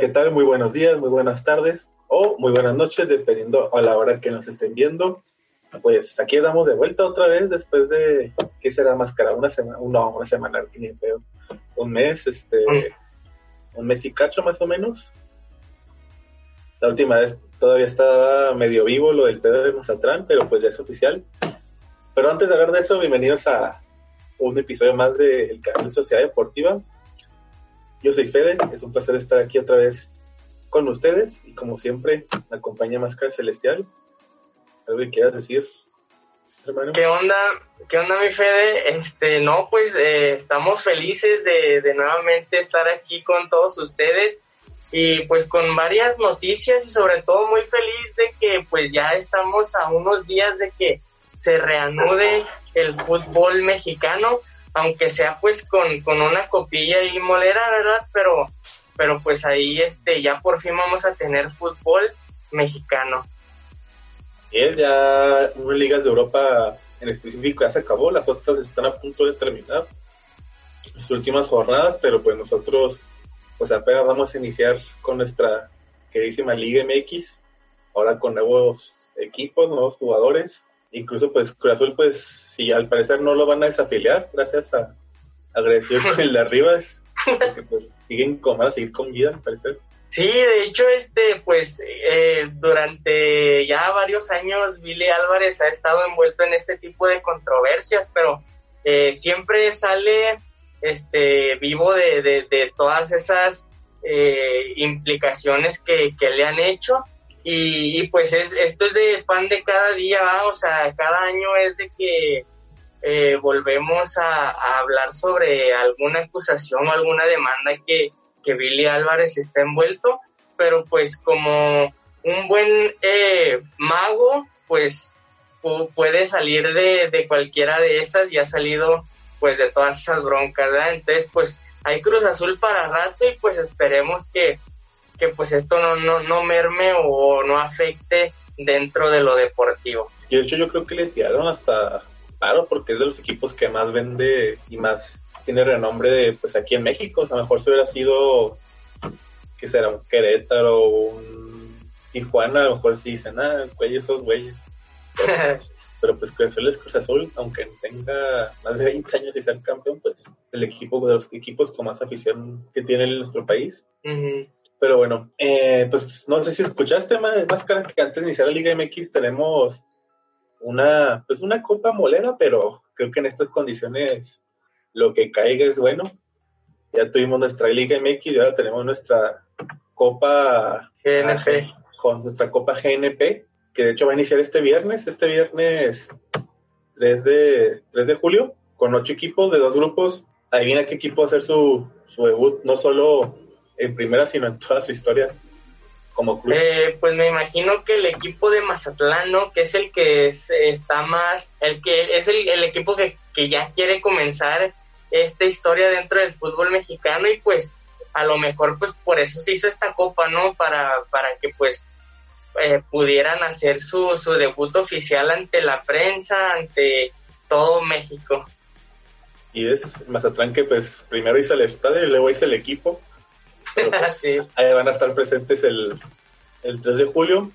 ¿qué tal? Muy buenos días, muy buenas tardes o muy buenas noches, dependiendo a la hora que nos estén viendo. Pues aquí estamos de vuelta otra vez después de, ¿qué será más cara? Una semana, no, una semana, un mes, este, un mes y cacho más o menos. La última vez todavía estaba medio vivo lo del pedo de Mazatlán, pero pues ya es oficial. Pero antes de hablar de eso, bienvenidos a un episodio más del canal de Sociedad Deportiva. Yo soy Fede, es un placer estar aquí otra vez con ustedes y como siempre me acompaña Máscara Celestial. ¿Algo que quieras decir? ¿Qué onda? ¿Qué onda, mi Fede? Este, no, pues eh, estamos felices de, de nuevamente estar aquí con todos ustedes y pues con varias noticias y sobre todo muy feliz de que pues ya estamos a unos días de que se reanude el fútbol mexicano aunque sea pues con, con una copilla y molera, ¿verdad? Pero, pero pues ahí este, ya por fin vamos a tener fútbol mexicano. Y ya unas ligas de Europa en específico ya se acabó, las otras están a punto de terminar sus últimas jornadas, pero pues nosotros pues apenas vamos a iniciar con nuestra queridísima Liga MX, ahora con nuevos equipos, nuevos jugadores, incluso pues Cruz Azul pues si al parecer no lo van a desafiliar gracias a agresión con el de arriba es porque pues siguen con, van a seguir con vida al parecer. Sí, de hecho, este, pues, eh, durante ya varios años, Billy Álvarez ha estado envuelto en este tipo de controversias, pero eh, siempre sale, este, vivo de, de, todas esas eh, implicaciones que, que, le han hecho y, pues es, esto es de pan de cada día, o sea, cada año es de que eh, volvemos a, hablar sobre alguna acusación o alguna demanda que, que Billy Álvarez está envuelto, pero pues como un buen eh, mago, pues puede salir de, de, cualquiera de esas y ha salido pues de todas esas broncas, ¿verdad? Entonces pues hay Cruz Azul para rato y pues esperemos que que pues esto no, no, no merme o no afecte dentro de lo deportivo. Y de hecho yo creo que le tiraron hasta claro porque es de los equipos que más vende y más tiene renombre de, pues aquí en México. O sea, a lo mejor si hubiera sido, que será? Un Querétaro o un Tijuana, a lo mejor sí dicen, ah, güeyes, esos güeyes. Pero, pues Cruz Azul es Cruz Azul, aunque tenga más de 20 años de ser campeón, pues el equipo de los equipos con más afición que tiene en nuestro país. Pero bueno, eh, pues no sé si escuchaste, Máscara, que antes de iniciar la Liga MX tenemos una, pues una copa molera, pero creo que en estas condiciones lo que caiga es bueno. Ya tuvimos nuestra Liga MX y ahora tenemos nuestra copa GNP. Con nuestra copa GNP, que de hecho va a iniciar este viernes, este viernes 3 de, 3 de julio, con ocho equipos de dos grupos. Adivina qué equipo va a hacer su, su debut, no solo en primera, sino en toda su historia como club? Eh, pues me imagino que el equipo de Mazatlán, ¿no? Que es el que está más, el que es el, equipo que, ya quiere comenzar esta historia dentro del fútbol mexicano y pues a lo mejor pues por eso se hizo esta copa, ¿no? Para, para que pues eh, pudieran hacer su, su debut oficial ante la prensa, ante todo México. Y es Mazatlán que pues primero hizo el estadio y luego hizo el equipo pues, ahí van a estar presentes el, 3 de julio.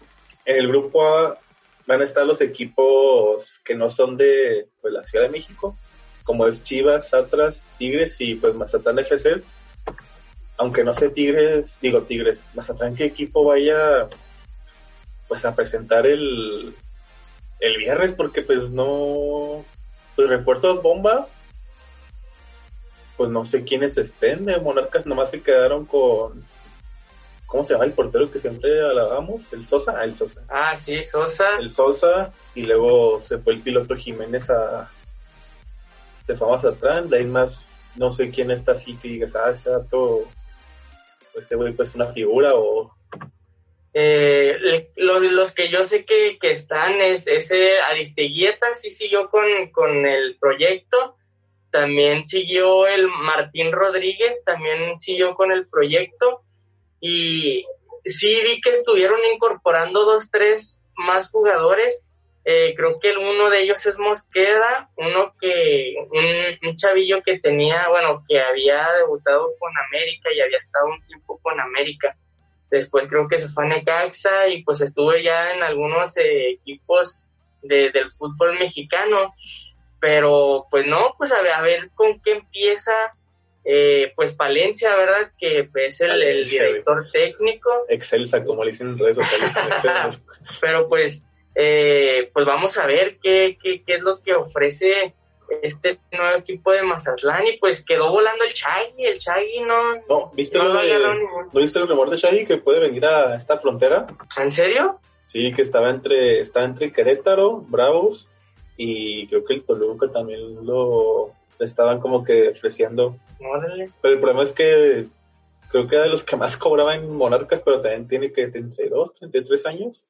En el grupo A van a estar los equipos que no son de pues, la Ciudad de México, como es Chivas, Atlas, Tigres y pues Mazatlán FC. Aunque no sé Tigres, digo Tigres, Mazatlán qué equipo vaya pues a presentar el, el viernes porque pues no pues refuerzos bomba pues no sé quiénes estén de Monarcas, nomás se quedaron con, ¿cómo se llama el portero que siempre alabamos? El Sosa, ah, el Sosa. Ah, sí, Sosa. El Sosa, y luego se fue el piloto Jiménez a, se fue más atrás, de ahí más, no sé quién está así que digas, ah, este dato, este güey pues una figura o... Eh, los, que yo sé que, que están es ese Aristeguieta, sí siguió con, con el proyecto, también siguió el Martín Rodríguez, también siguió con el proyecto y sí vi que estuvieron incorporando dos, tres más jugadores. Eh, creo que uno de ellos es Mosqueda, uno que, un, chavillo que tenía, bueno, que había debutado con América y había estado un tiempo con América. después creo que se fue a Necaxa y pues estuve ya en algunos eh, equipos de, del fútbol mexicano, pero pues no, pues a ver, a ver con qué empieza eh, pues Palencia, ¿verdad? Que es el, director técnico. Excelsa, como le dicen en redes sociales. Pero pues, eh, pues vamos a ver qué, qué, qué, es lo que ofrece este nuevo equipo de Mazatlán y pues quedó volando el Chagui, el Chagui no... No, ¿viste, lo de, ¿no viste el rumor de Chagui que puede venir a esta frontera? ¿En serio? Sí, que estaba entre, estaba entre Querétaro, Bravos y creo que el Toluca también lo estaban como que ofreciendo pero el problema es que creo que era de los que más cobraba en Monarcas, pero también tiene que 32, 33 años.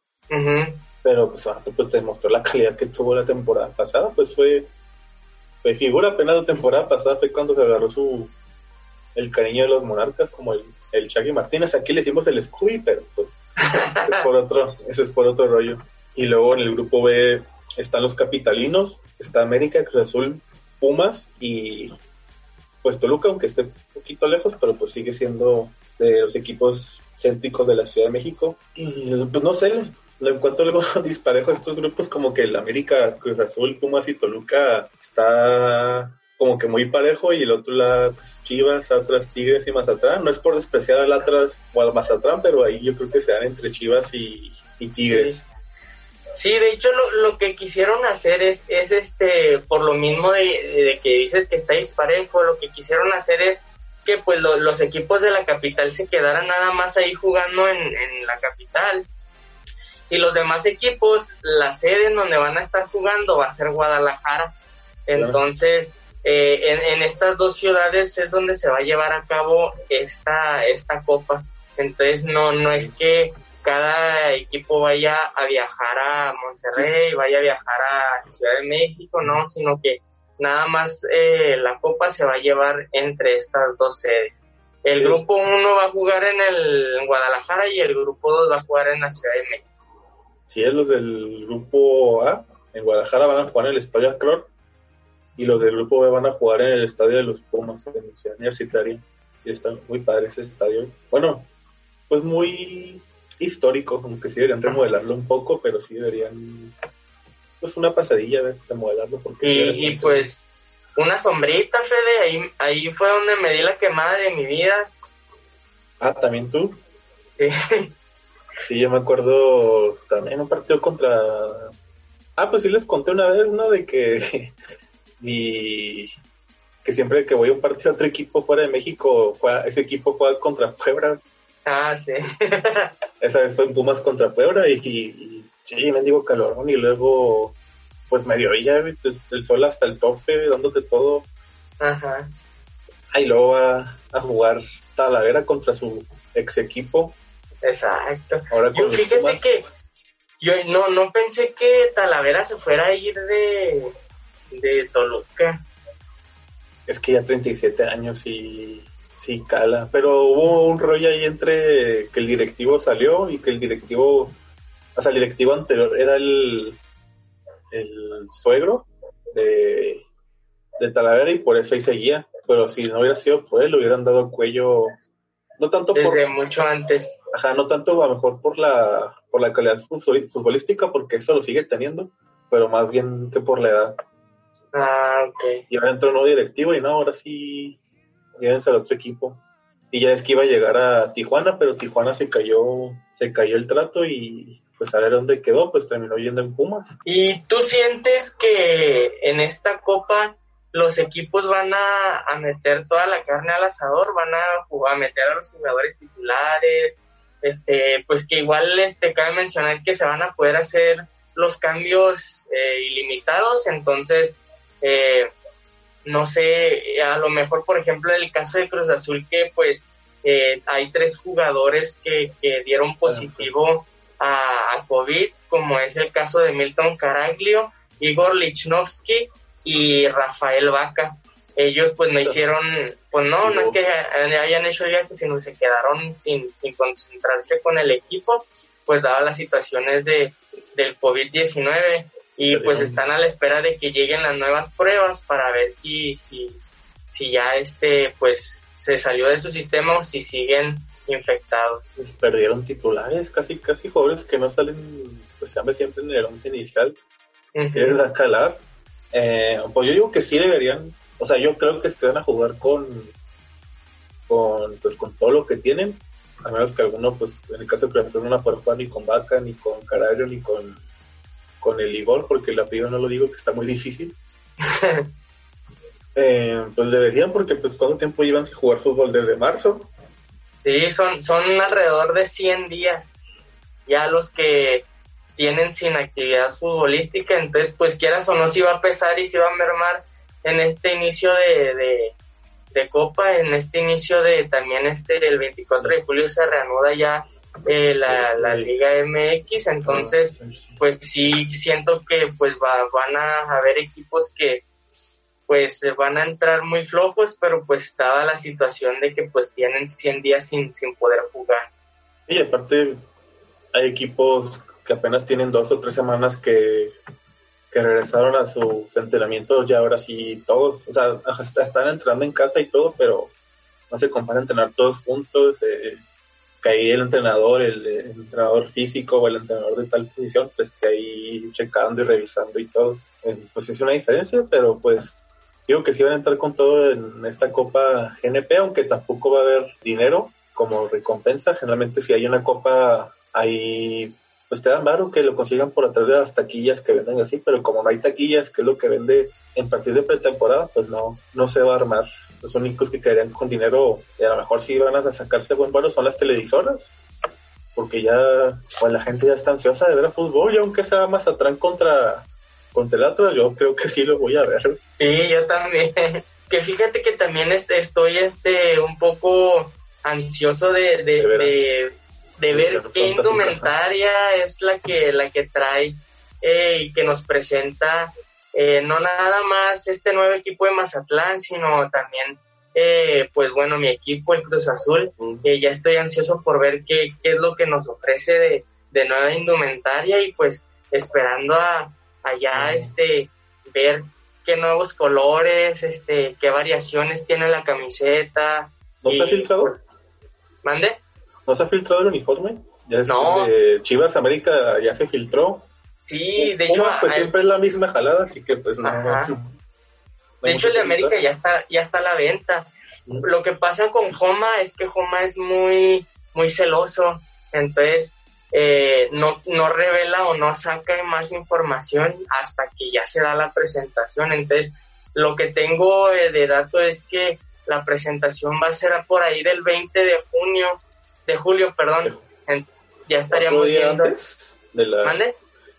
Pero pues, pues te demostró la calidad que tuvo la temporada pasada, pues fue, fue figura apenas la temporada pasada, fue cuando se agarró su el cariño de los monarcas, como el, el Chagui Martínez. Aquí le hicimos el Scooby, pero pues, es por otro, ese es por otro rollo. Y luego en el grupo B están los capitalinos, está América, Cruz Azul, Pumas y pues Toluca, aunque esté un poquito lejos, pero pues sigue siendo de los equipos céntricos de la Ciudad de México. Y pues no sé, lo encuentro algo disparejo a estos grupos, como que el América, Cruz Azul, Pumas y Toluca está como que muy parejo y el otro lado pues, Chivas, Atlas, Tigres y Mazatlán. No es por despreciar al Atlas o al Mazatlán, pero ahí yo creo que se dan entre Chivas y, Tigres. De hecho lo, lo, que quisieron hacer es, es este, por lo mismo de, que dices que está disparejo, lo que quisieron hacer es que pues los equipos de la capital se quedaran nada más ahí jugando en, en la capital. Y los demás equipos, la sede en donde van a estar jugando va a ser Guadalajara. Entonces, eh, en, en, estas dos ciudades es donde se va a llevar a cabo esta, esta copa. Entonces, no, no es que cada equipo vaya a viajar a Monterrey, vaya a viajar a Ciudad de México, no, sino que nada más eh, la copa se va a llevar entre estas dos sedes. El grupo 1 va a jugar en el Guadalajara y el grupo 2 va a jugar en la Ciudad de México. Sí, es los del grupo A, en Guadalajara van a jugar en el Estadio Acror y los del grupo B van a jugar en el Estadio de los Pumas, en la Ciudad Universitaria. Y está muy padre ese estadio. Bueno, pues muy histórico, como que sí deberían remodelarlo un poco, pero sí deberían, pues una pasadilla de remodelarlo. Porque y, pues una sombrita, Fede, ahí, ahí fue donde me di la quemada de mi vida. Ah, ¿también tú? Sí. Sí, yo me acuerdo también un partido contra... Ah, pues sí les conté una vez, ¿no? De que mi... que siempre que voy a un partido a otro equipo fuera de México, ese equipo juega contra Puebla. Ah, sí. Esa vez fue en Pumas contra Puebla y, y, sí, me digo calorón y luego pues medio ya pues, el sol hasta el tope, dándote todo. Ajá. Y luego va a jugar Talavera contra su ex equipo. Exacto. Ahora yo fíjate que yo no, no pensé que Talavera se fuera a ir de, de Toluca. Es que ya 37 años y Sí, cala, pero hubo un rollo ahí entre que el directivo salió y que el directivo, o sea, el directivo anterior era el, el suegro de, de Talavera y por eso ahí seguía, pero si no hubiera sido por él, le hubieran dado cuello, no tanto Desde mucho antes. Ajá, no tanto a lo mejor por la, por la calidad futbolística, porque eso lo sigue teniendo, pero más bien que por la edad. Ah, ok. Y ahora entró un nuevo directivo y no, ahora sí llévense al otro equipo. Y ya es que iba a llegar a Tijuana, pero Tijuana se cayó, se cayó el trato y pues a ver dónde quedó, pues terminó yendo en Pumas. ¿Y tú sientes que en esta copa los equipos van a, meter toda la carne al asador, van a, jugar, a meter a los jugadores titulares, este, pues que igual este, cabe mencionar que se van a poder hacer los cambios eh, ilimitados, entonces eh, no sé, a lo mejor, por ejemplo, en el caso de Cruz Azul, que pues eh, hay tres jugadores que, dieron positivo a, COVID, como es el caso de Milton Caraglio, Igor Lichnowsky y Rafael Vaca. Ellos pues no hicieron, pues no, no es que hayan hecho viajes, sino se quedaron sin, sin concentrarse con el equipo, pues daba las situaciones de, del COVID-19 y pues están a la espera de que lleguen las nuevas pruebas para ver si, si, si ya este pues se salió de su sistema o si siguen infectados. Perdieron titulares, casi casi jóvenes que no salen, pues siempre en el once inicial. Uh calar. Eh, pues yo digo que sí deberían, o sea, yo creo que se van a jugar con, con, pues, con todo lo que tienen, a menos que alguno, pues en el caso de Cruz no la pueda ni con Vaca, ni con Carayo, ni con, con el Igor, porque la pido no lo digo que está muy difícil. Eh, pues deberían, porque pues cuánto tiempo llevan sin jugar fútbol desde marzo. Sí, son, son alrededor de 100 días ya los que tienen sin actividad futbolística, entonces pues quieras o no si va a pesar y si va a mermar en este inicio de, de, Copa, en este inicio de también este el 24 de julio se reanuda ya eh, la, la, Liga MX, entonces pues sí siento que pues va, van a haber equipos que pues van a entrar muy flojos, pero pues dada la situación de que pues tienen 100 días sin, sin poder jugar. Y aparte hay equipos que apenas tienen dos o tres semanas que, que regresaron a sus entrenamientos ya ahora sí todos, o sea, están entrenando en casa y todo, pero no se compara entrenar todos juntos, eh, que ahí el entrenador, el, entrenador físico o el entrenador de tal posición, pues que ahí checando y revisando y todo. Pues es una diferencia, pero pues digo que sí van a entrar con todo en esta Copa GNP, aunque tampoco va a haber dinero como recompensa. Generalmente si hay una copa, ahí pues te dan varo que lo consigan por atrás de las taquillas que venden así, pero como no hay taquillas, que es lo que vende en partido de pretemporada, pues no, no se va a armar. Los únicos que quedarían con dinero, y a lo mejor sí van a sacarse buen varo, son las televisoras, porque ya, pues la gente ya está ansiosa de ver a fútbol, y aunque sea más atrás contra con Telatro yo creo que sí lo voy a ver. Sí, yo también. Que fíjate que también este, estoy este un poco ansioso de, de, de, ver qué indumentaria es la que, la que trae eh, y que nos presenta eh, no nada más este nuevo equipo de Mazatlán, sino también, eh, pues bueno, mi equipo, el Cruz Azul. ya estoy ansioso por ver qué, qué es lo que nos ofrece de, de nueva indumentaria y pues esperando a, allá este ver qué nuevos colores, este, qué variaciones tiene la camiseta. ¿No se ha filtrado? ¿Mande? ¿No se ha filtrado el uniforme? Ya no. Chivas América ya se filtró. Sí, de hecho. pues siempre es la misma jalada, así que pues no. de hecho, el de América ya está, ya está a la venta. Lo que pasa con Joma es que Joma es muy, muy celoso. Entonces, eh, no, no revela o no saca más información hasta que ya se da la presentación. Entonces, lo que tengo eh, de dato es que la presentación va a ser por ahí del 20 de junio, de julio, perdón. ya estaríamos viendo. Antes de la,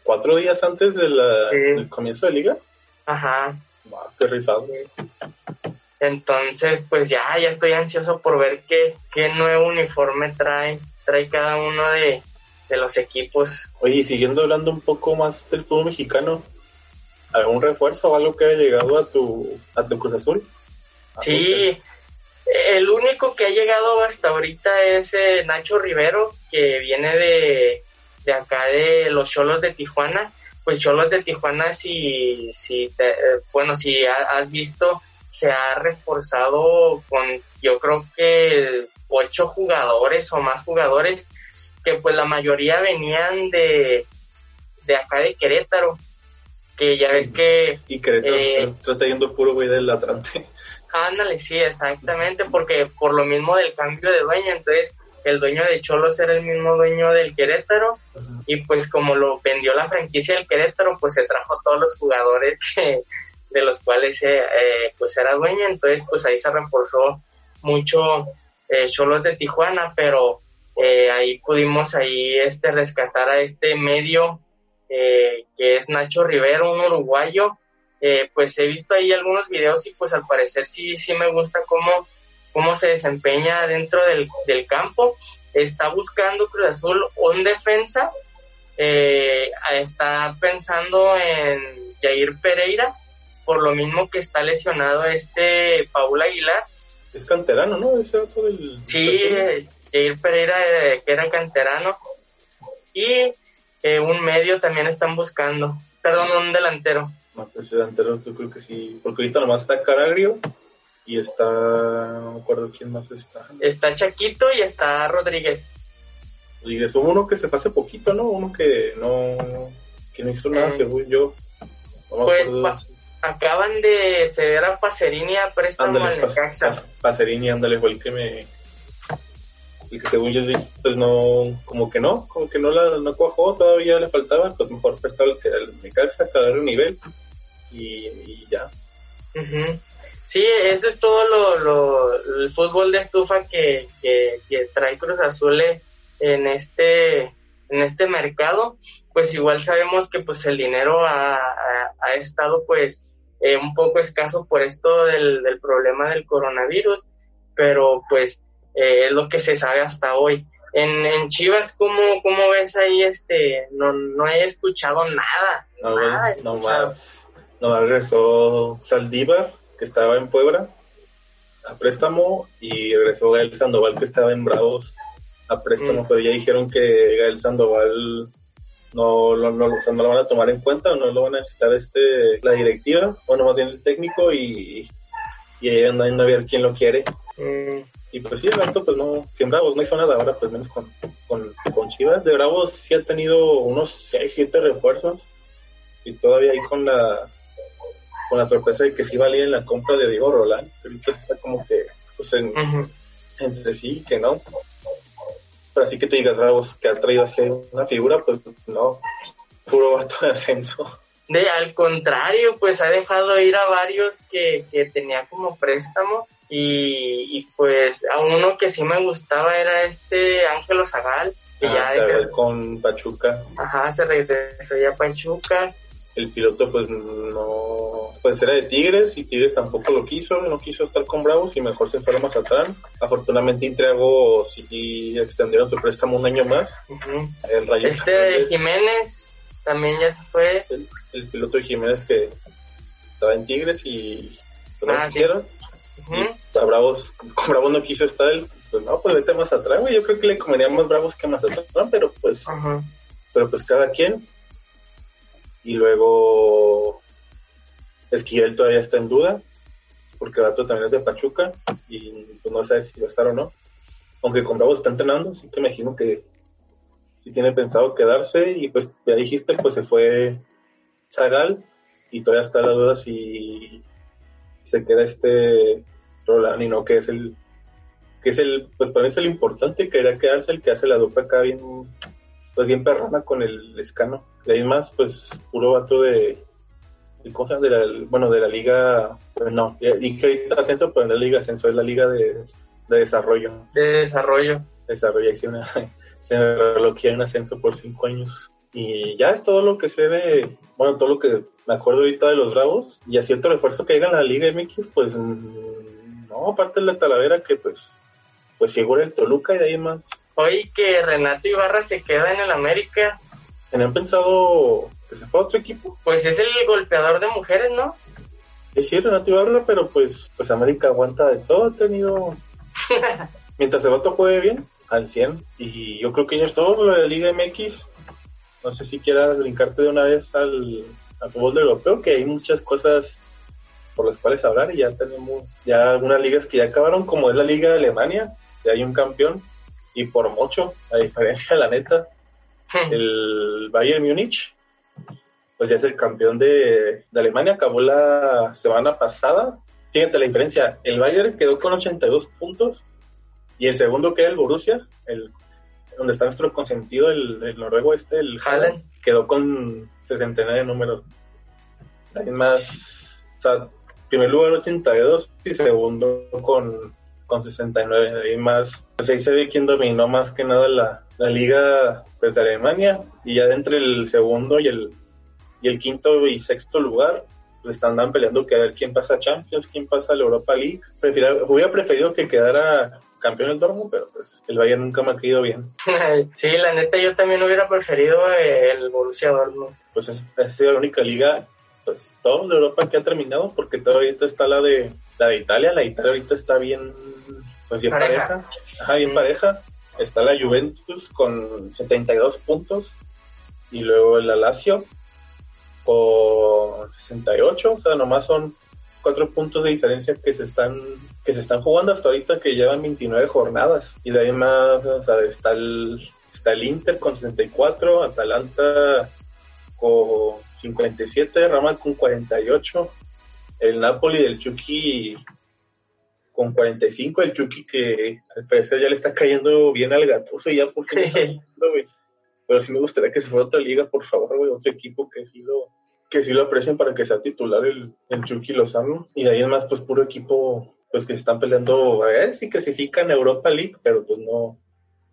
¿Cuatro días antes de la, del comienzo de liga? Ajá. qué rifado. Entonces, pues ya, ya estoy ansioso por ver qué, qué nuevo uniforme trae, trae cada uno de, de los equipos. Oye, siguiendo hablando un poco más del fútbol mexicano, ¿algún refuerzo o algo que haya llegado a tu, a tu Cruz Azul? Sí, el único que ha llegado hasta ahorita es eh, Nacho Rivero, que viene de, de acá de los Cholos de Tijuana. Pues Cholos de Tijuana, si, si eh, bueno, si has visto, se ha reforzado con, yo creo que ocho jugadores o más jugadores que pues la mayoría venían de, de acá de Querétaro, que ya ves que... Y Querétaro eh, está teniendo puro güey del Atlante. Ándale, sí, exactamente, porque por lo mismo del cambio de dueño, entonces el dueño de Cholos era el mismo dueño del Querétaro y pues como lo vendió la franquicia del Querétaro, pues se trajo todos los jugadores que, de los cuales eh, eh, pues era dueño, entonces pues ahí se reforzó mucho Cholos de Tijuana, pero eh, ahí pudimos ahí este rescatar a este medio eh, que es Nacho Rivero, un uruguayo. Eh, pues he visto ahí algunos videos y pues al parecer sí, sí me gusta cómo, cómo se desempeña dentro del, del campo. Está buscando Cruz Azul un defensa. está pensando en Jair Pereira, por lo mismo que está lesionado este Paul Aguilar. Es canterano, ¿no? Ese otro del... Sí, Jair Pereira, eh, que era canterano, y eh, un medio también están buscando, perdón, un delantero. No, pues delantero yo creo que sí, porque ahorita nomás está Caragrio, y está, no me acuerdo quién más está. Está Chaquito y está Rodríguez. Rodríguez, hubo uno que se pase poquito, ¿no? Uno que no, que no hizo nada, Eh, según yo. No Pues pa- acaban de ceder a Pacerini a préstamo Ándale, al Necaxa. pas- Pacerini, ándale, fue el que me. El que según yo dije, pues no, como que no, como que no la no cuajó, todavía le faltaba, pues mejor prestar el Necaxa, agarre un nivel y, y ya. Ujú. Sí, eso es todo lo, lo- el fútbol de estufa que, que, que trae Cruz Azul en este, en este mercado. Pues igual sabemos que pues el dinero ha, ha- ha estado pues eh, un poco escaso por esto del, del problema del coronavirus, pero pues eh, es lo que se sabe hasta hoy. En, en Chivas, ¿cómo, ¿cómo ves ahí? este No, no he escuchado nada, No, nada he no más, no más regresó Saldívar, que estaba en Puebla, a préstamo, y regresó Gael Sandoval, que estaba en Bravos, a préstamo, Mm. pero ya dijeron que Gael Sandoval no, no, no, o sea, no lo van a tomar en cuenta, o no lo van a necesitar este, la directiva, bueno, más bien el técnico, y, y ahí andan a ver quién lo quiere. Mm. Y pues sí, el vato, pues no, si en Bravos no hizo nada ahora, pues menos con, con, con Chivas. De Bravos sí ha tenido unos 6, 7 refuerzos. Y todavía ahí con la con la sorpresa de que sí valía en la compra de Diego Rolán. que Ahorita está como que, pues en, entre sí que no. Pero así que te digas, Bravos, que ha traído así una figura, pues no. Puro vato de ascenso. De, al contrario, pues ha dejado ir a varios que, que tenía como préstamo y, y, pues a uno que sí me gustaba era este Ángelo Zagal, que Ah, ya dejó- con Pachuca. ajá, se regresó ya a Pachuca. el piloto pues no pues era de Tigres y Tigres tampoco lo quiso no quiso estar con Bravos y mejor se fue a Mazatlán afortunadamente Intriago sí extendieron su préstamo un año más el Rayo Este de Jiménez también ya se fue. el, el piloto de Jiménez que estaba en Tigres y no Ah, sí. y a Bravos con Bravos no quiso estar pues no pues vete a Mazatlán güey yo creo que le convenía más Bravos que Mazatlán pero pues Ajá. pero pues cada quien. Y luego Esquivel todavía está en duda, porque el dato también es de Pachuca y pues no sabe si va a estar o no. Aunque con Bravo está entrenando, así que imagino que si tiene pensado quedarse y pues ya dijiste, pues se fue Zagal y todavía está la duda si se queda este Roland y no que es el que es el pues para mí es el importante que era quedarse el que hace la dupla acá bien pues bien perrona con el escano. De ahí más, pues, puro vato de cosas de la, bueno, de la liga, pues, no, dije ahorita ascenso, pero no es la liga ascenso, es la liga de, de desarrollo. De desarrollo. Desarrollo, ahí sí una, se me bloquea un ascenso por cinco años. Y ya es todo lo que se ve, bueno, todo lo que me acuerdo ahorita de los Bravos. Y a cierto refuerzo que llega a la Liga MX, pues, mm, no, aparte de la Talavera que, pues, pues figura el Toluca y de ahí más. Hoy que Renato Ibarra se queda en el América, ¿Tenían pensado que se fue a otro equipo? pues es el golpeador de mujeres, ¿no? Es cierto, Renato Ibarra, pero pues, pues América aguanta de todo, ha tenido... Mientras el vato juegue bien, al 100. Y yo creo que ya es todo lo de la Liga MX. No sé si quieras brincarte de una vez al, al fútbol europeo, que hay muchas cosas por las cuales hablar y ya tenemos ya algunas ligas que ya acabaron, como es la Liga de Alemania, ya hay un campeón y por mucho, a diferencia, la neta, el Bayern Múnich, pues ya es el campeón de, de Alemania, acabó la semana pasada. Fíjate la diferencia, el Bayern quedó con 82 puntos y el segundo que era el Borussia, el, donde está nuestro consentido, el, el noruego este, el Haaland. Quedó con 69 números. Hay más, o sea, primer lugar 82 y segundo con, con 69. Hay más, pues ahí se ve quién dominó más que nada la, la liga pues, de Alemania y ya entre el segundo y el, y el quinto y sexto lugar pues están peleando que a ver quién pasa a Champions, quién pasa a la Europa League. Prefiero, hubiera preferido que quedara campeón el Dortmund, pero pues el Bayern nunca me ha caído bien. sí, la neta yo también hubiera preferido el Borussia Dortmund. Pues es, ha sido la única liga, pues todo de Europa que ha terminado, porque todavía está la de la de Italia, la de Italia ahorita está bien, pues bien Pareja. pareja, ajá, bien Mm. pareja. Está la Juventus con 72 puntos y luego la Lazio con 68, o sea, nomás son cuatro puntos de diferencia que se están que se están jugando hasta ahorita que llevan 29 jornadas y de ahí más está el está el Inter con 64 Atalanta con 57 Ramal con 48 el Napoli del Chucky con 45 el Chucky que al parecer ya le está cayendo bien al gatoso ya por sí. pero sí me gustaría que se fuera a otra liga por favor güey otro equipo que sí lo que sí lo aprecien para que sea titular el, el Chucky Lozano. Y de ahí en más, pues puro equipo, pues que están peleando, a ver si clasifican Europa League, pero pues no,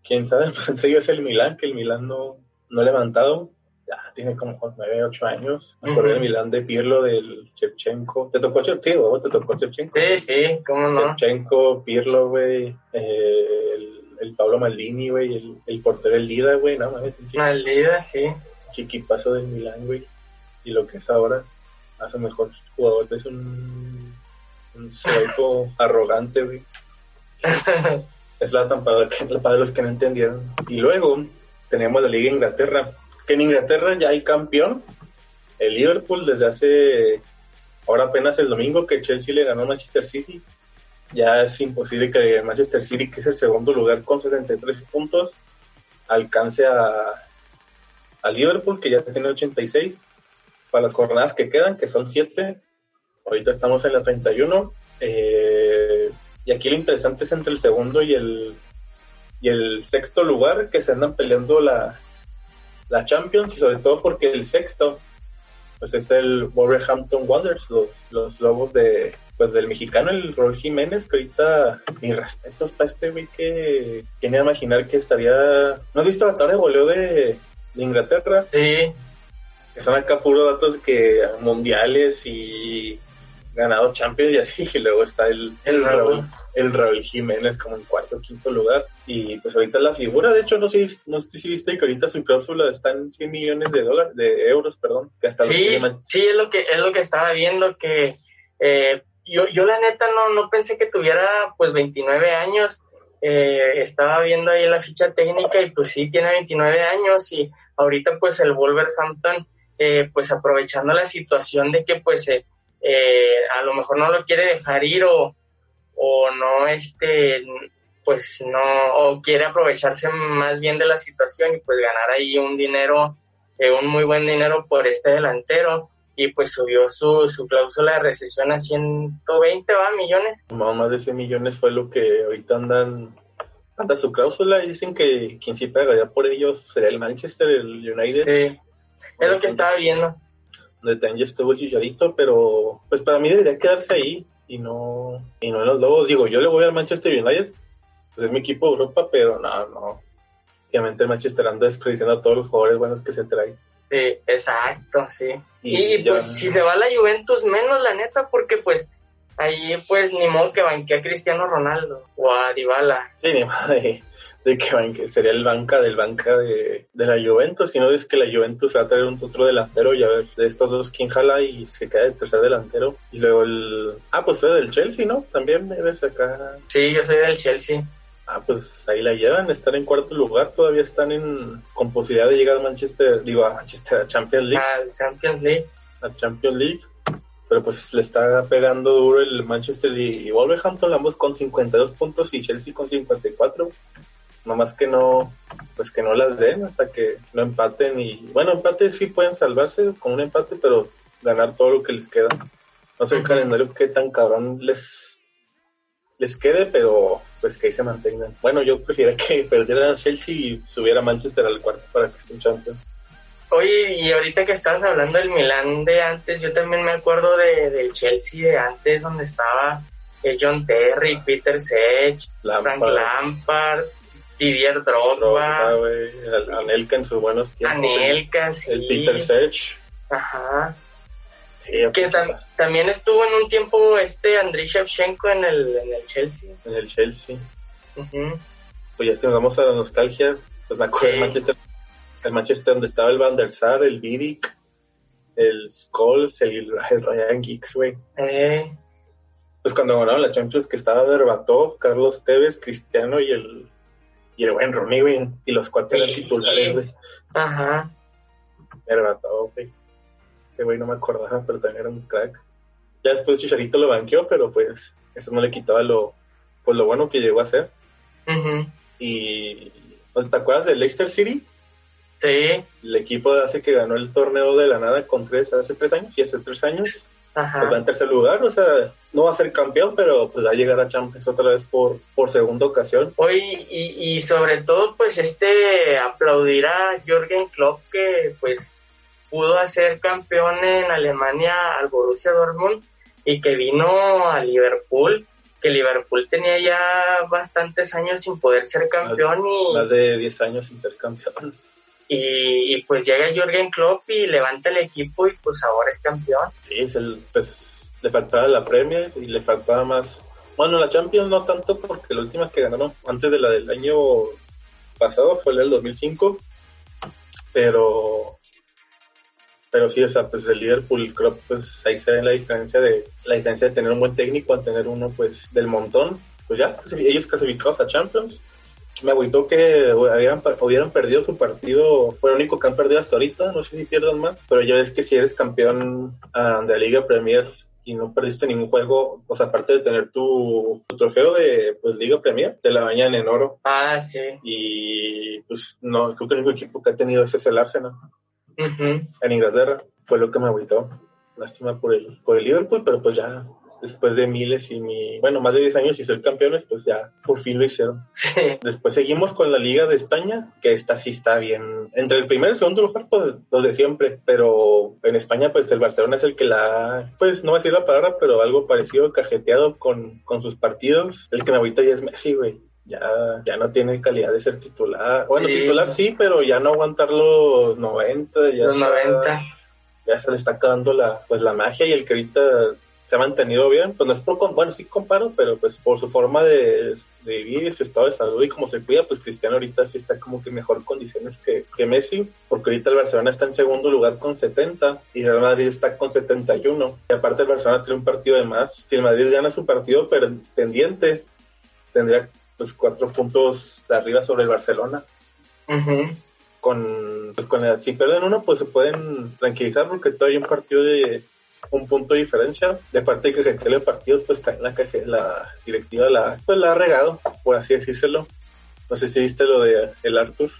quién sabe, pues entre ellos el Milán, que el Milán no, no ha levantado. Ya tiene como 9, 8 años. Me acuerdo del Milán de Pirlo, del Chevchenko. ¿Te tocó Chevchenko? ¿Te tocó Chevchenko? Sí, sí, cómo no. Chevchenko, Pirlo, güey. Eh, el, Pablo Maldini, güey. El, el portero del Lida, güey. No mames. Maldida, sí. Chiquipazo del Milán, güey y lo que es ahora hace mejor jugador. Es un, un arrogante, güey. es la para, para los que no entendieron. Y luego tenemos la Liga Inglaterra, que en Inglaterra ya hay campeón. El Liverpool desde hace, ahora apenas el domingo que Chelsea le ganó a Manchester City. Ya es imposible que Manchester City, que es el segundo lugar con 63 puntos, alcance a, a Liverpool, que ya tiene 86 para las jornadas que quedan, que son siete. Ahorita estamos en la 31. Eh, y aquí lo interesante es entre el segundo y el, y el sexto lugar que se andan peleando la, la Champions y sobre todo porque el sexto pues es el Wolverhampton Wanderers, los, los lobos de pues del mexicano el Rol Jiménez, que ahorita mis respetos para este güey que tiene a imaginar que estaría ¿no has visto la tabla de de, de Inglaterra? Sí que son acá puros datos que mundiales y ganado Champions y así, y luego está el, el, Raúl, el Raúl Jiménez como en cuarto o quinto lugar, y pues ahorita la figura, de hecho no sé, no sé si viste que ahorita su cláusula está en 100 millones de dólares, de euros, perdón, que hasta sí, sí, es lo que, es lo que estaba viendo, que eh, yo, yo la neta no, no pensé que tuviera pues 29 años, eh, estaba viendo ahí la ficha técnica y pues sí, tiene 29 años y ahorita pues el Wolverhampton eh, pues aprovechando la situación de que pues eh, eh, a lo mejor no lo quiere dejar ir o, o no este pues no o quiere aprovecharse más bien de la situación y pues ganar ahí un dinero un muy buen dinero por este delantero. Y pues subió su, su cláusula de recesión a 120 ¿va? millones. Más de 100 millones fue lo que ahorita andan anda su cláusula. Y dicen que quien sí pagaría por ellos sería el Manchester el United. Sí es lo que estaba viendo. Donde también estuvo el chicharito, pero pues para mí debería quedarse ahí y no, y no en los Lobos. Digo, yo le voy al Manchester United, pues es mi equipo de Europa, pero no, no. Obviamente el Manchester anda desperdiciando a todos los jugadores buenos que se traen. Sí, exacto, sí. Y, pues si se va la Juventus, menos la neta, porque pues ahí pues ni modo que banquee a Cristiano Ronaldo o a Dybala. Sí, ni madre de que sería el banca del banca de, la Juventus, sino es que la Juventus va a traer un otro delantero y a ver de estos dos quién jala y se queda el tercer delantero. Y luego el... Ah, pues fue del Chelsea, ¿no? También debes acá... Sí, yo soy del Chelsea. Ah, pues ahí la llevan, están en cuarto lugar, todavía están en con posibilidad de llegar a Manchester, digo a Manchester, a Champions League. A Champions League. A Champions League. Pero pues le está pegando duro el Manchester y Wolverhampton, ambos con 52 puntos y Chelsea con 54 nomás que no, pues que no las den hasta que no empaten y, bueno, empate sí pueden salvarse con un empate, pero ganar todo lo que les queda. No sé el calendario qué tan cabrón les, les quede, pero pues que ahí se mantengan. Bueno, yo prefiero que perdieran a Chelsea y subiera a Manchester al cuarto para que estén champions. Oye, y ahorita que estabas hablando del Milán de antes, yo también me acuerdo de, del Chelsea de antes, donde estaba eh, John Terry, Peter Sech, Frank Lampard, Didier Drogba. Anelka en sus buenos tiempos. Anelka, sí. El Peter Sech. Ajá. que también estuvo en un tiempo este Andriy Shevchenko en el, en el Chelsea. En el Chelsea. Pues ya vamos a la nostalgia. Pues me acuerdo del Manchester, el Manchester donde estaba el Van der Sar, el Vidic, el Scholes, el, Ryan Giggs, güey. Eh. Pues cuando ganaron la Champions que estaba Berbatov, Carlos Tevez, Cristiano y el y el buen Ronnie, güey, y los cuatro eran titulares, güey. Ajá. Era todo, güey. Ese güey no me acordaba, pero también era un crack. Ya después Chicharito lo banqueó, pero pues eso no le quitaba lo, pues, lo bueno que llegó a ser. Y pues, ¿te acuerdas del Leicester City? Sí. El equipo de hace que ganó el torneo de la nada con tres, hace tres años, y hace tres años. Ajá. Pues en tercer lugar, o sea, no va a ser campeón, pero pues va a llegar a Champions otra vez por, por segunda ocasión. Hoy, y, y sobre todo, pues este, aplaudir a Jürgen Klopp que pues pudo hacer campeón en Alemania al Borussia Dortmund y que vino a Liverpool, que Liverpool tenía ya bastantes años sin poder ser campeón más, y... Más de 10 años sin ser campeón. Y, pues llega Jürgen Klopp y levanta el equipo y pues ahora es campeón. Sí, es pues le faltaba la Premier y le faltaba más... Bueno, la Champions no tanto porque la última que ganaron antes de la del año pasado fue la del 2005, pero pero sí, o sea, pues el Liverpool, creo pues ahí se ve la diferencia de la diferencia de tener un buen técnico a tener uno pues del montón. Pues ya, pues, ellos clasificados a Champions. Me agüitó que habían, hubieran perdido su partido, fue el único que han perdido hasta ahorita, no sé si pierdan más, pero ya ves que si eres campeón uh, de la Liga Premier y no perdiste ningún juego, o sea, aparte de tener tu, tu trofeo de pues, Liga Premier, te la bañan en oro. Ah, sí. Y pues no, creo que el único equipo que ha tenido ese es el Arsenal. Uh -huh. en Inglaterra. Fue lo que me agüitó. Lástima por el, por el Liverpool, pero pues ya después de miles y mi, bueno, más de 10 años y ser campeones, pues ya por fin lo hicieron. Sí. Después seguimos con la Liga de España, que esta sí está bien. Entre el primer y el segundo lugar, pues los de siempre, pero en España, pues el Barcelona es el que la, pues no voy a decir la palabra, pero algo parecido, cajeteado con, con sus partidos. El que me agüita ya es Messi, güey ya, ya no tiene calidad de ser titular. Bueno, Sí. titular sí, pero ya no aguantar los 90. Ya Los está- 90. Ya se le está acabando la, pues, la magia y el que ahorita se ha mantenido bien. Pues no es por, bueno, sí comparo, pero pues por su forma de, de vivir, su estado de salud y cómo se cuida, pues Cristiano ahorita sí está como que en mejor condiciones que, que Messi, porque ahorita el Barcelona está en segundo lugar con 70 y Real Madrid está con 71. Y aparte el Barcelona tiene un partido de más. Si el Madrid gana su partido pendiente, tendría pues cuatro puntos de arriba sobre el Barcelona con, pues con si pierden uno pues se pueden tranquilizar porque todavía hay un partido de un punto de diferencia. De parte de que Gentile partidos pues también la, caje- la directiva la pues la ha regado por así decírselo. No sé si viste lo de el Arthur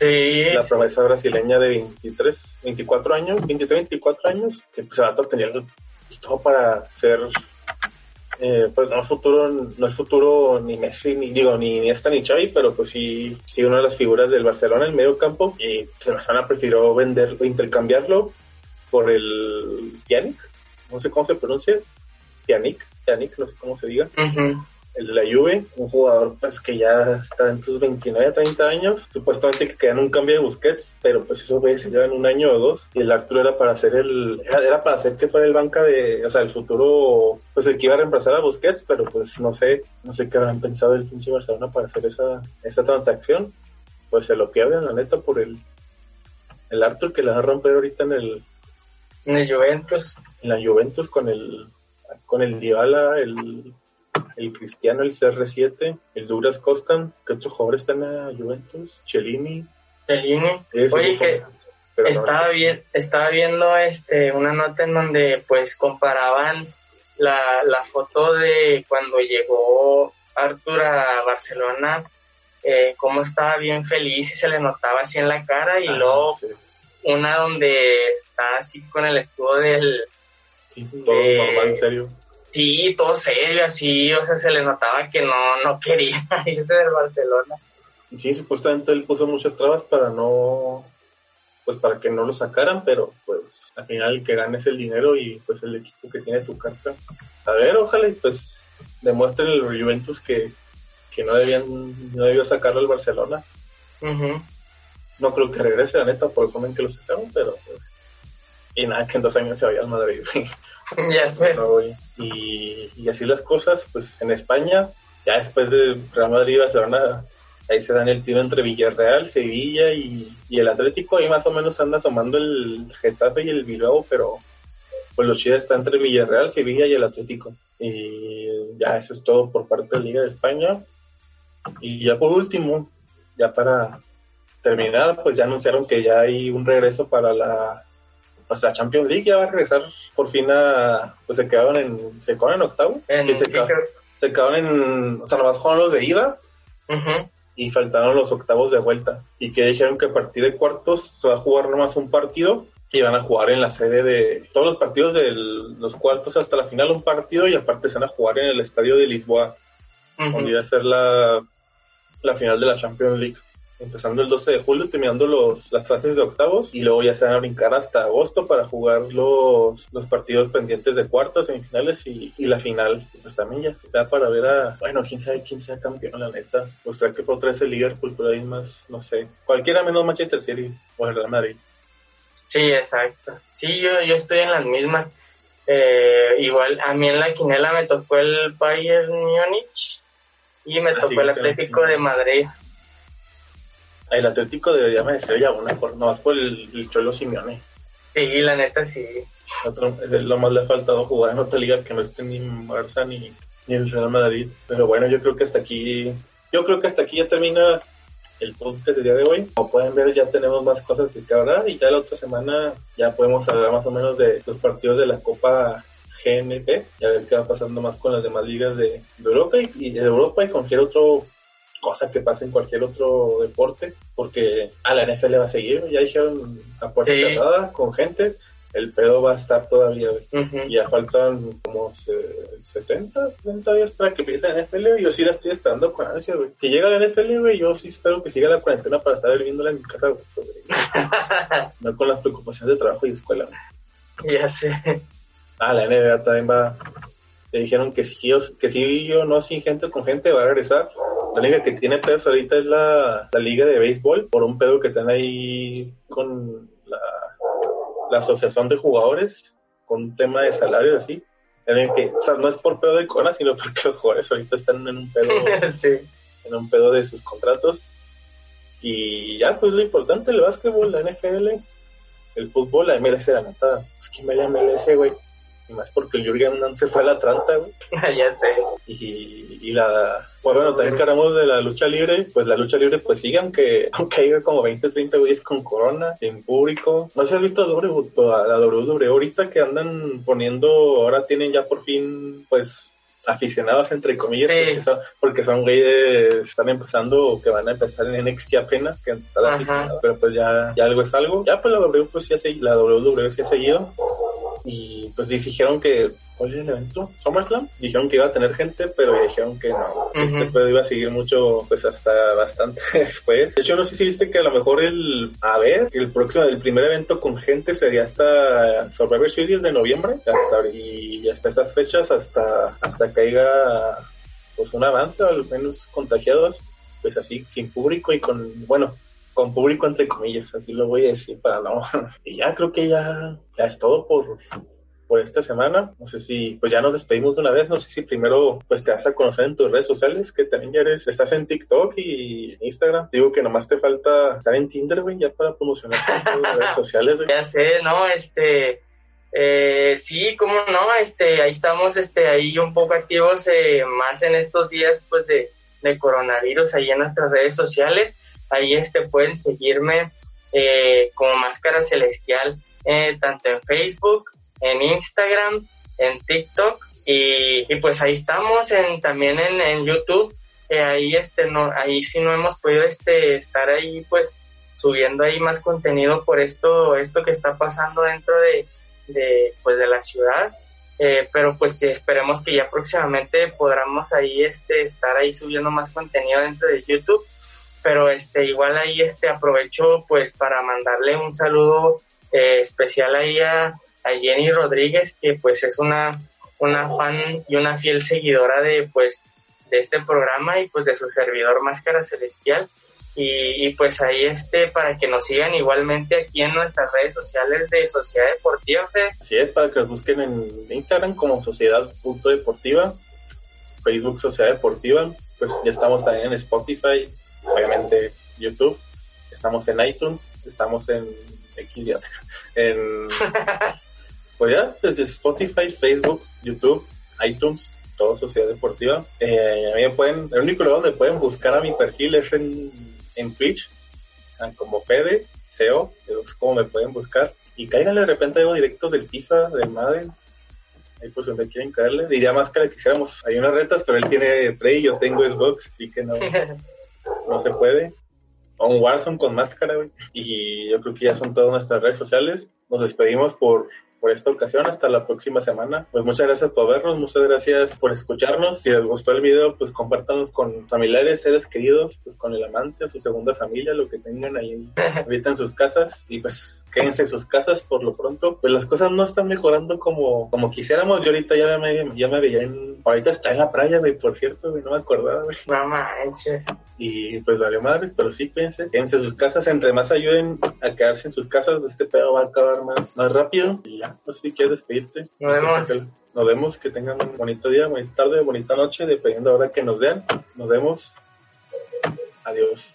Sí, la promesa brasileña de 23 24 años 23 24 años que pues el vato tenía pues, todo para ser eh, pues no es futuro no es futuro ni Messi ni digo ni Iniesta ni Xavi pero pues sí sí una de las figuras del Barcelona en el medio campo y pues, el Barcelona prefirió vender o intercambiarlo por el Pjanic no sé cómo se pronuncia Pjanic Pjanic no sé cómo se diga. El de la Juve, un jugador pues que ya está en sus 29, 30 años, supuestamente que quedan un cambio de Busquets, pero pues eso güey, se lleva en un año o dos, y el Arturo era para hacer el, era, era para hacer que fuera el banca de, o sea, el futuro, pues el que iba a reemplazar a Busquets, pero pues no sé, no sé qué habrán pensado el pinche Barcelona para hacer esa, esa transacción, pues se lo pierden la neta por el, el Arthur que le va a romper ahorita en el, En el Juventus. en la Juventus con el con el Dybala, el, el Cristiano, el CR7, el Douglas Costa, ¿qué otro jugador está en la Juventus? Cellini. Fellini. Ese Oye, que Pero no, estaba estaba viendo este una nota en donde pues comparaban la, la foto de cuando llegó Arthur a Barcelona, eh, cómo estaba bien feliz y se le notaba así en la cara y ah, luego sí, una donde está así con el escudo del sí, todo eh, normal, en serio. sí, todo serio así, o sea, se le notaba que no, no quería irse del Barcelona. Sí, supuestamente él puso muchas trabas para no, pues para que no lo sacaran, pero pues al final el que gane es el dinero y pues el equipo que tiene tu carta. A ver, ojalá y pues demuestren el Juventus que, que no debían, no debió sacarlo el Barcelona. Ujú. No creo que regrese, la neta, por el en que lo sacaron, pero pues. Y nada, que en dos años se vaya al Madrid. Ya sé. Y, y así las cosas, pues en España, ya después de Real Madrid y Barcelona, ahí se dan el tiro entre Villarreal, Sevilla y, y el Atlético. Ahí más o menos anda asomando el Getafe y el Bilbao, pero pues lo chido está entre Villarreal, Sevilla y el Atlético. Y ya eso es todo por parte de la Liga de España. Y ya por último, ya para terminar, pues ya anunciaron que ya hay un regreso para la pues la Champions League ya va a regresar por fin a, pues se quedaron en, se quedaron en octavo. sí, se, quedaron, en, o sea, nomás jugaron los de ida y faltaron los octavos de vuelta. Y que dijeron que a partir de cuartos se va a jugar nomás un partido y van a jugar en la sede de todos los partidos de los cuartos hasta la final un partido y aparte se van a jugar en el estadio de Lisboa, donde iba a ser la, la final de la Champions League empezando el 12 de julio, terminando los, las fases de octavos y luego ya se van a brincar hasta agosto para jugar los, los partidos pendientes de cuartos, semifinales y, y la final. Pues también ya se da para ver a, bueno, quién sabe quién sea campeón, la neta. Pues trae que por traerse el Liverpool, por ahí más, no sé, cualquiera menos Manchester City o el Real Madrid. Sí, exacto. Sí, yo, yo estoy en las mismas. Eh, igual, a mí en la quinela me tocó el Bayern Múnich y me tocó el Atlético de Madrid el Atlético debería merecer ya una, por, más por el, Cholo Simeone. Sí, la neta sí. lo más le ha faltado jugar en otra liga que no esté ni Barça ni, ni el Real Madrid. Pero bueno, yo creo que hasta aquí, yo creo que hasta aquí ya termina el podcast del día de hoy. Como pueden ver, ya tenemos más cosas que hablar y ya la otra semana ya podemos hablar más o menos de los partidos de la Copa GNP y a ver qué va pasando más con las demás ligas de, Europa y, de Europa y cualquier otro cosa que pase en cualquier otro deporte, porque a la NFL va a seguir, ya dijeron a puerta cerrada con gente, el pedo va a estar todavía, ya faltan como 70, 70 días para que empiece la NFL, y yo sí la estoy esperando con ansia, Si llega la NFL, yo sí espero que siga la cuarentena para estar viviéndola en mi casa, no con las preocupaciones de trabajo y escuela, Ya sé. Ah, la NBA también va, le dijeron que si yo, que si yo no sin gente con gente va a regresar la liga que tiene pedos ahorita es la, liga de béisbol, por un pedo que están ahí con la, asociación de jugadores, con un tema de salarios así. Que, o sea, no es por pedo de Cona, sino porque los jugadores ahorita están en un pedo, en un pedo de sus contratos. Y ya, pues lo importante, el básquetbol, la NFL, el fútbol, la MLS, la neta, es que me la MLS, güey y más porque el Jürgen se fue a la Atlanta, güey. ya sé. Y, y la... Pues bueno, también cargamos de la lucha libre, pues la lucha libre pues sigue, aunque, aunque haya como 20, 30 güeyes con corona, en público. No si has visto a la WWE ahorita que andan poniendo, ahora tienen ya por fin, pues aficionados entre comillas porque son, porque son güeyes están empezando o que van a empezar en NXT apenas que están aficionados pero pues ya, ya algo es algo ya pues la WWE pues ya se, la WWE sí ha seguido y pues dijeron que ¿cuál era el evento? SummerSlam. Dijeron que iba a tener gente pero dijeron que no. Después iba a seguir mucho pues hasta bastante después. De hecho no sé si viste que a lo mejor el a ver el próximo el primer evento con gente sería hasta Survivor Series de noviembre. Hasta y hasta esas fechas hasta hasta caiga pues un avance al menos contagiados pues así sin público y con bueno con público entre comillas, así lo voy a decir para no. Y ya creo que ya, ya es todo por, por esta semana. No sé si, pues ya nos despedimos de una vez. No sé si primero, pues te vas a conocer en tus redes sociales, que también ya eres, estás en TikTok y Instagram. Digo que nomás te falta estar en Tinder, güey, ya para promocionar tus redes sociales, Ya sé, ¿no? Este, eh, sí, cómo no, este, ahí estamos, este, ahí un poco activos, eh, más en estos días, pues, de, de coronavirus, ahí en nuestras redes sociales. Ahí este, pueden seguirme eh, como Máscara Celestial, eh, tanto en Facebook, en Instagram, en TikTok y, pues ahí estamos en, también en, YouTube. Eh, ahí este no ahí sí no hemos podido este estar ahí pues subiendo ahí más contenido por esto esto que está pasando dentro de, de pues de la ciudad pero pues esperemos que ya próximamente podamos ahí este estar ahí subiendo más contenido dentro de YouTube pero este igual ahí este aprovecho pues para mandarle un saludo eh, especial ahí a, Jenny Rodríguez que pues es una una fan y una fiel seguidora de pues de este programa y pues de su servidor Máscara Celestial. Y, pues ahí este para que nos sigan igualmente aquí en nuestras redes sociales de Sociedad Deportiva Así es, para que nos busquen en Instagram como Sociedad Deportiva, Facebook Sociedad Deportiva, pues ya estamos también en Spotify, obviamente YouTube, estamos en iTunes, estamos en en pues ya, desde Spotify, Facebook, YouTube, iTunes, todo Sociedad Deportiva. Eh, a mí pueden, el único lugar donde pueden buscar a mi perfil es en, en Twitch, ah, como Fede, SEO, es como me pueden buscar. y caigan de repente algo directo del FIFA, del Madden. Ahí pues donde quieren caerle. Diría Máscara que hiciéramos, hay unas retas, pero él tiene Play yo tengo Xbox, así que no, no se puede. O un Warzone con Máscara, güey. Y yo creo que ya son todas nuestras redes sociales. Nos despedimos por por esta ocasión. Hasta la próxima semana. Pues muchas gracias por vernos, muchas gracias por escucharnos. Si les gustó el video, pues compártanos con familiares, seres queridos, pues con el amante, su segunda familia, lo que tengan ahí ahorita en sus casas. Y pues quédense en sus casas por lo pronto. Pues las cosas no están mejorando como, como quisiéramos. Yo ahorita ya me, ya me veía en... Ahorita está en la playa, güey, por cierto, güey, no me acordaba, güey. No manches. Y pues vale madres, pero sí piensen, quédense en sus casas. Entre más ayuden a quedarse en sus casas, este pedo va a acabar más, más rápido. Y ya, pues si quieres despedirte. Nos vemos. Nos vemos, que tengan un bonito día, bonita tarde, bonita noche, dependiendo de la hora que nos vean. Nos vemos. Adiós.